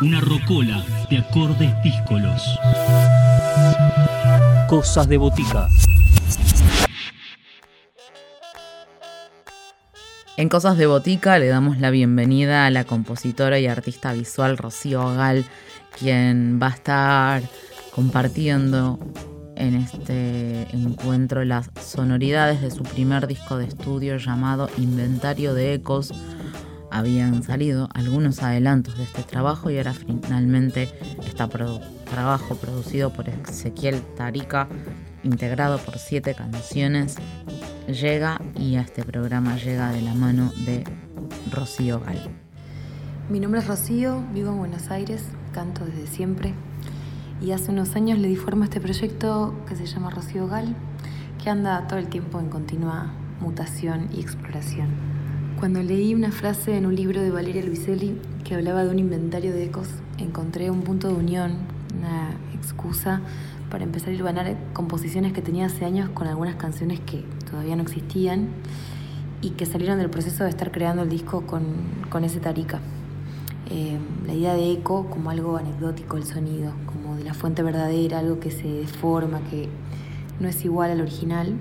Una rocola de acordes díscolos. Cosas de botica. En Cosas de Botica le damos la bienvenida a la compositora y artista visual Rocío Gal, quien va a estar compartiendo en este encuentro las sonoridades de su primer disco de estudio llamado Inventario de Ecos. Habían salido algunos adelantos de este trabajo y ahora finalmente este trabajo producido por Ezequiel Tarica, integrado por siete canciones, llega y a este programa llega de la mano de Rocío Gal. Mi nombre es Rocío, vivo en Buenos Aires, canto desde siempre y hace unos años le di forma a este proyecto que se llama Rocío Gal, que anda todo el tiempo en continua mutación y exploración. Cuando leí una frase en un libro de Valeria Luiselli que hablaba de un inventario de ecos, encontré un punto de unión, una excusa para empezar a hilvanar composiciones que tenía hace años con algunas canciones que todavía no existían y que salieron del proceso de estar creando el disco con, con ese tarica. Eh, la idea de eco como algo anecdótico, el sonido, como de la fuente verdadera, algo que se deforma, que no es igual al original,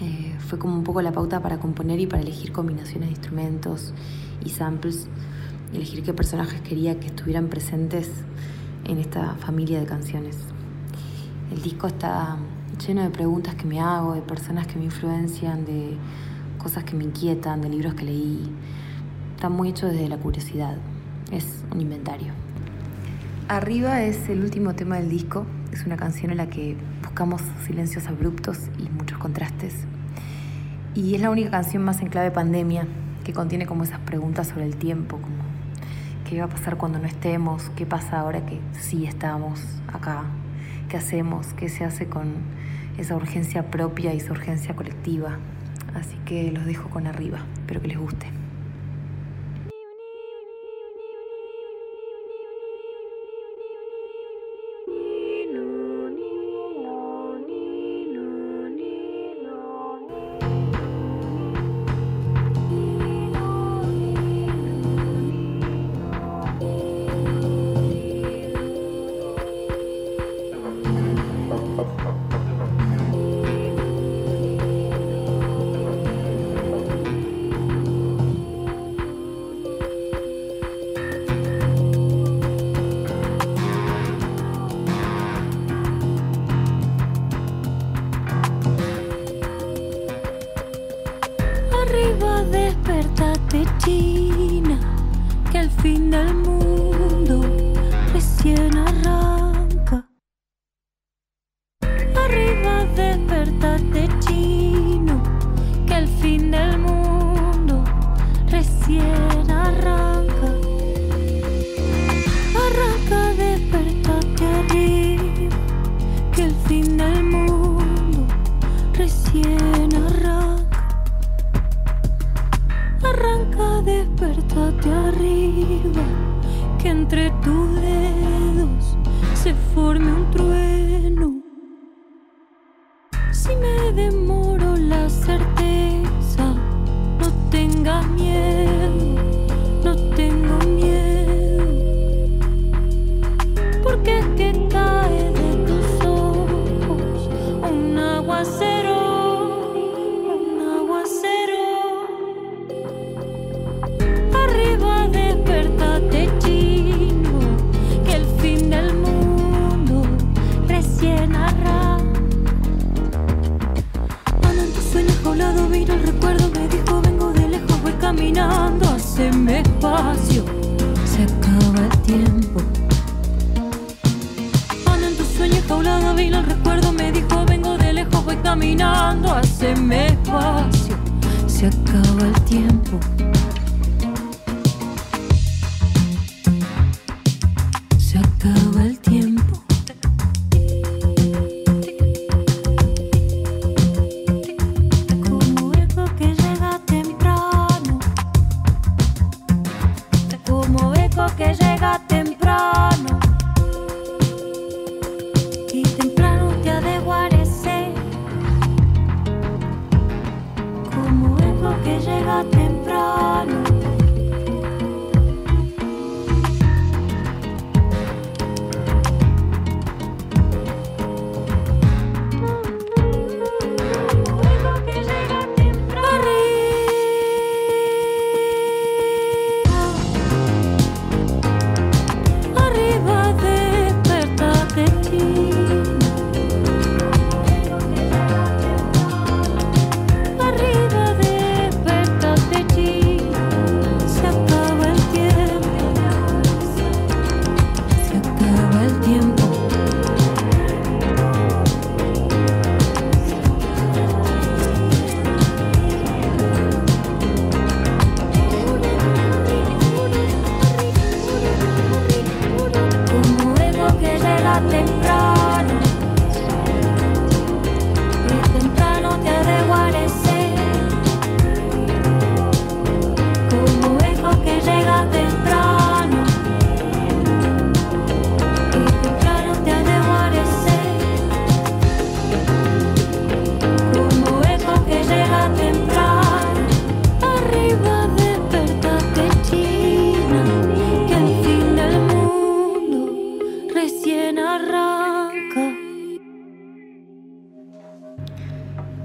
eh, fue como un poco la pauta para componer y para elegir combinaciones de instrumentos y samples, elegir qué personajes quería que estuvieran presentes en esta familia de canciones. El disco está lleno de preguntas que me hago, de personas que me influencian, de cosas que me inquietan, de libros que leí. Está muy hecho desde la curiosidad. Es un inventario. Arriba es el último tema del disco. Es una canción en la que buscamos silencios abruptos y muchos contrastes. Y es la única canción más en clave pandemia que contiene como esas preguntas sobre el tiempo, como qué va a pasar cuando no estemos, qué pasa ahora que sí estamos acá, qué hacemos, qué se hace con esa urgencia propia y esa urgencia colectiva. Así que los dejo con arriba, espero que les guste.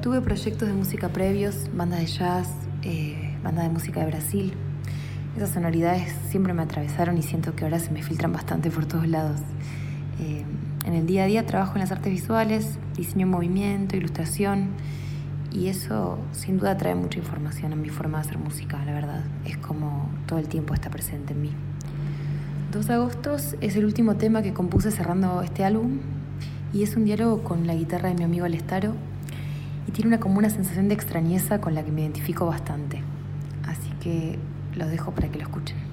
Proyectos de música previos, bandas de jazz, eh, banda de música de Brasil. Esas sonoridades siempre me atravesaron y siento que ahora se me filtran bastante por todos lados. Eh, en el día a día trabajo en las artes visuales, diseño en movimiento, ilustración y eso sin duda trae mucha información en mi forma de hacer música, la verdad. Es como todo el tiempo está presente en mí. Dos agostos es el último tema que compuse cerrando este álbum y es un diálogo con la guitarra de mi amigo Alestaro y tiene una como una sensación de extrañeza con la que me identifico bastante. Así que lo dejo para que lo escuchen.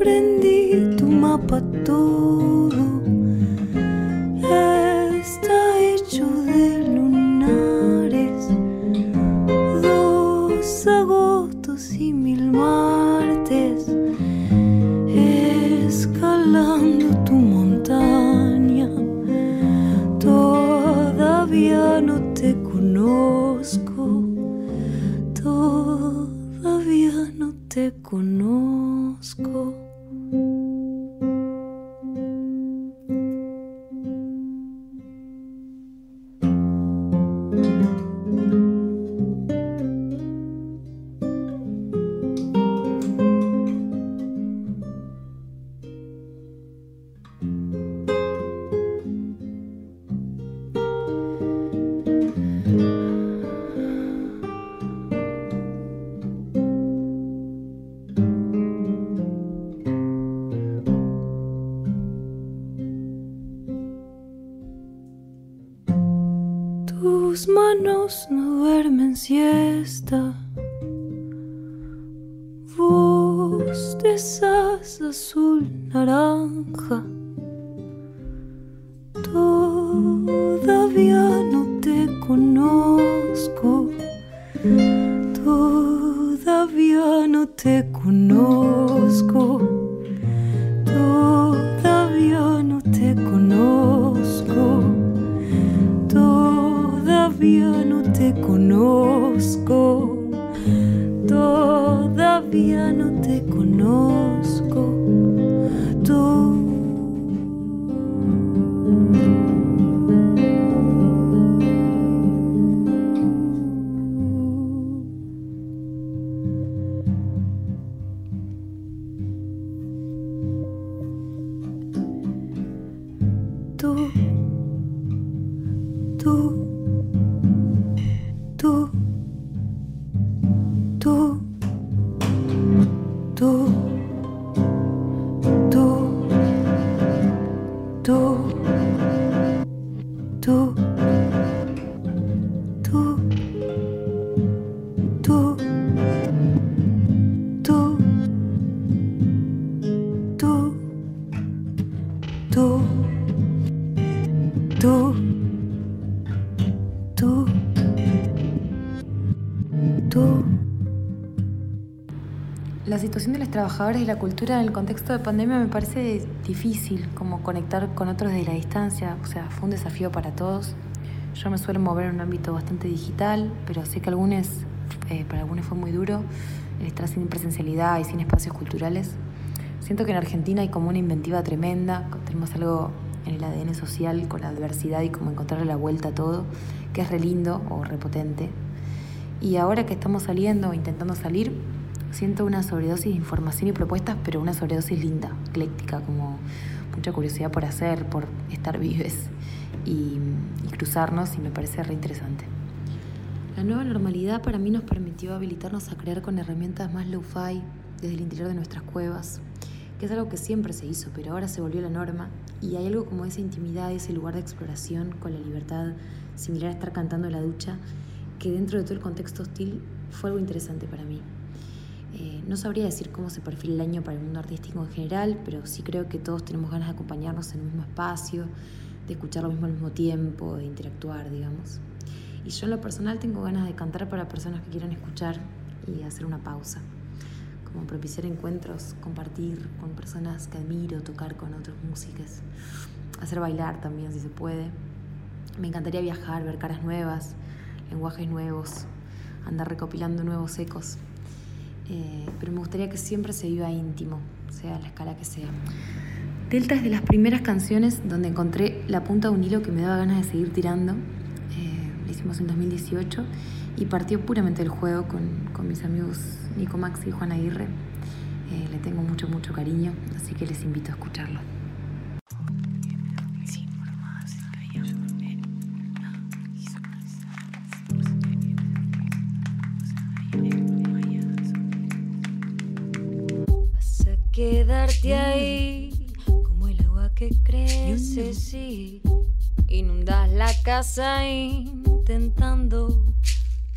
Aprendí tu mapa todo. Azul naranja. Todavía no te conozco. Tú. Tú. Tú. Tú. La situación de los trabajadores de la cultura en el contexto de pandemia me parece difícil, como conectar con otros desde la distancia, o sea, fue un desafío para todos. Yo me suelo mover en un ámbito bastante digital, pero sé que algunos, eh, para algunos fue muy duro el estar sin presencialidad y sin espacios culturales. Siento que en Argentina hay como una inventiva tremenda, tenemos algo en el ADN social con la diversidad y como encontrarle la vuelta a todo, que es re lindo o repotente. Y ahora que estamos saliendo intentando salir, siento una sobredosis de información y propuestas, pero una sobredosis linda, ecléctica, como mucha curiosidad por hacer, por estar vives y, y cruzarnos, y me parece re interesante. La nueva normalidad para mí nos permitió habilitarnos a crear con herramientas más low-fi desde el interior de nuestras cuevas, que es algo que siempre se hizo, pero ahora se volvió la norma y hay algo como esa intimidad, ese lugar de exploración con la libertad, similar a estar cantando en la ducha, que dentro de todo el contexto hostil fue algo interesante para mí. Eh, no sabría decir cómo se perfila el año para el mundo artístico en general, pero sí creo que todos tenemos ganas de acompañarnos en el mismo espacio, de escuchar lo mismo al mismo tiempo, de interactuar, digamos. Y yo en lo personal tengo ganas de cantar para personas que quieran escuchar y hacer una pausa, como propiciar encuentros, compartir con personas que admiro, tocar con otros músicos, hacer bailar también si se puede. Me encantaría viajar, ver caras nuevas, lenguajes nuevos, andar recopilando nuevos ecos. Eh, pero me gustaría que siempre se viva íntimo, sea la escala que sea. Delta es de las primeras canciones donde encontré la punta de un hilo que me daba ganas de seguir tirando. Eh, lo hicimos en 2018 y partió puramente del juego con, con mis amigos Nico Maxi y Juan Aguirre. Eh, le tengo mucho, mucho cariño, así que les invito a escucharlo. Vas a quedarte ahí como el agua que crece, sí. Inundas la casa intentando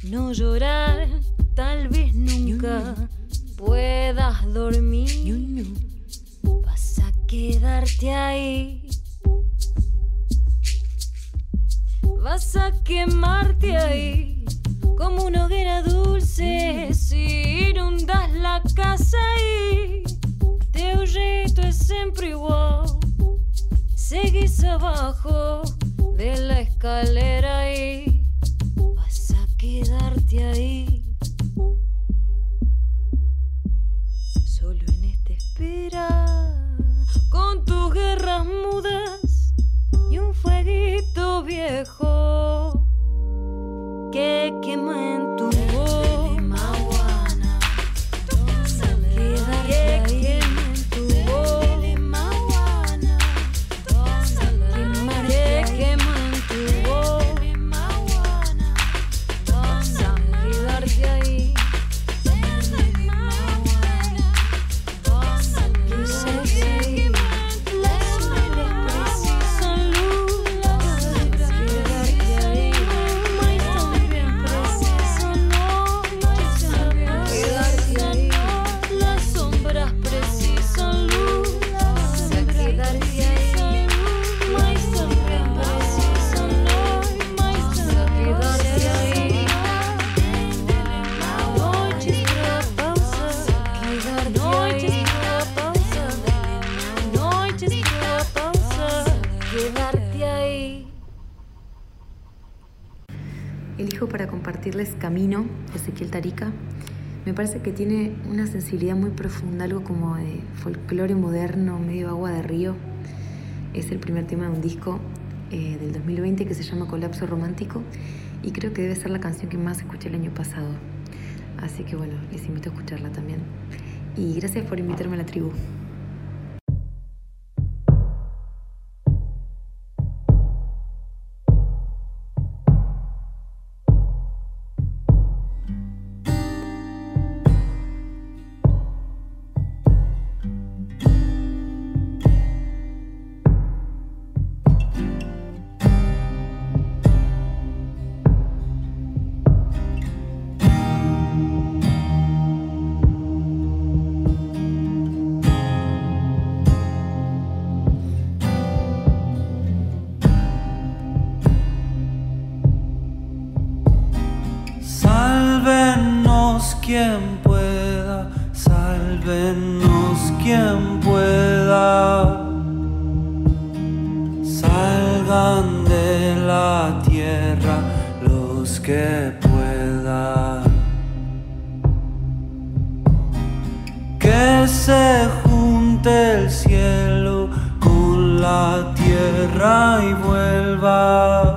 no llorar. Tal vez nunca puedas dormir. Vas a quedarte ahí. Vas a quemarte ahí como una hoguera dulce si inundas la casa y teu jeito é sempre igual. Seguís abajo de la escalera y vas a quedarte ahí. Con tus guerras mudas y un fueguito viejo que quema en compartirles Camino, Ezequiel Tarica. Me parece que tiene una sensibilidad muy profunda, algo como de folclore moderno, medio agua de río. Es el primer tema de un disco eh, del 2020 que se llama Colapso Romántico y creo que debe ser la canción que más escuché el año pasado. Así que bueno, les invito a escucharla también. Y gracias por invitarme a la tribu. Sálvenos quien pueda, sálvenos quien pueda. Salgan de la tierra los que puedan. Que se junte el cielo con la tierra y vuelva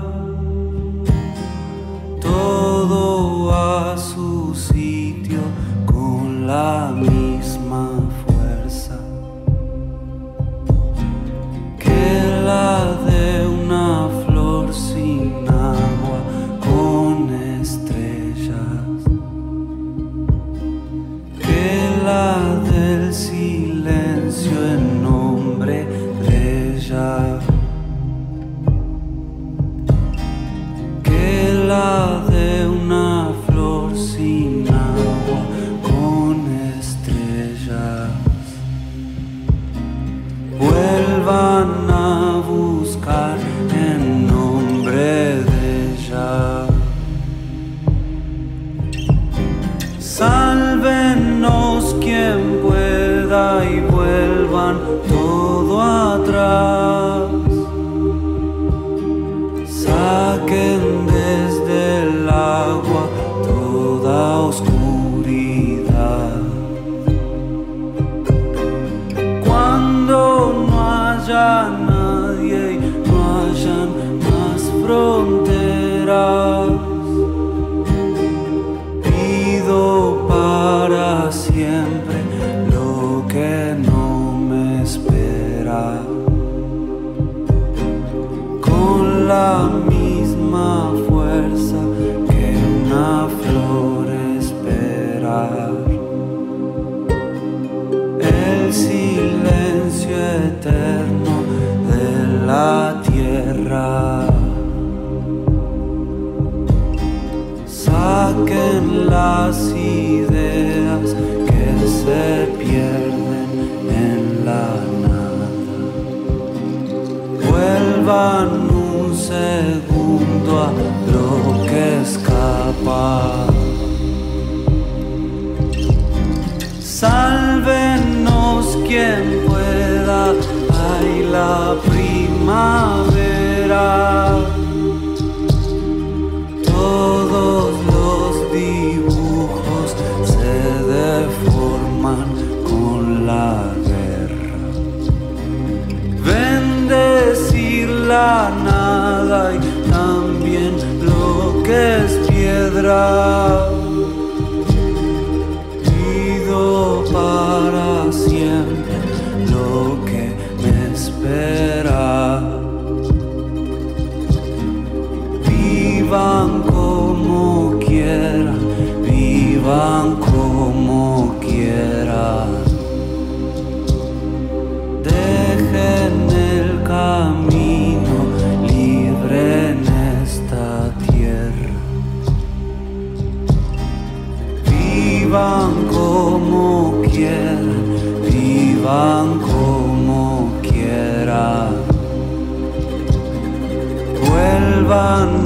sálvenos quien Con la lo que escapa. Sálvenos quien pueda, ay la primavera. Todos los dibujos se deforman con la guerra. Bendecir la nada y que es piedra. Pido para siempre lo que me espera. Vivan vivan como quieran. Vuelvan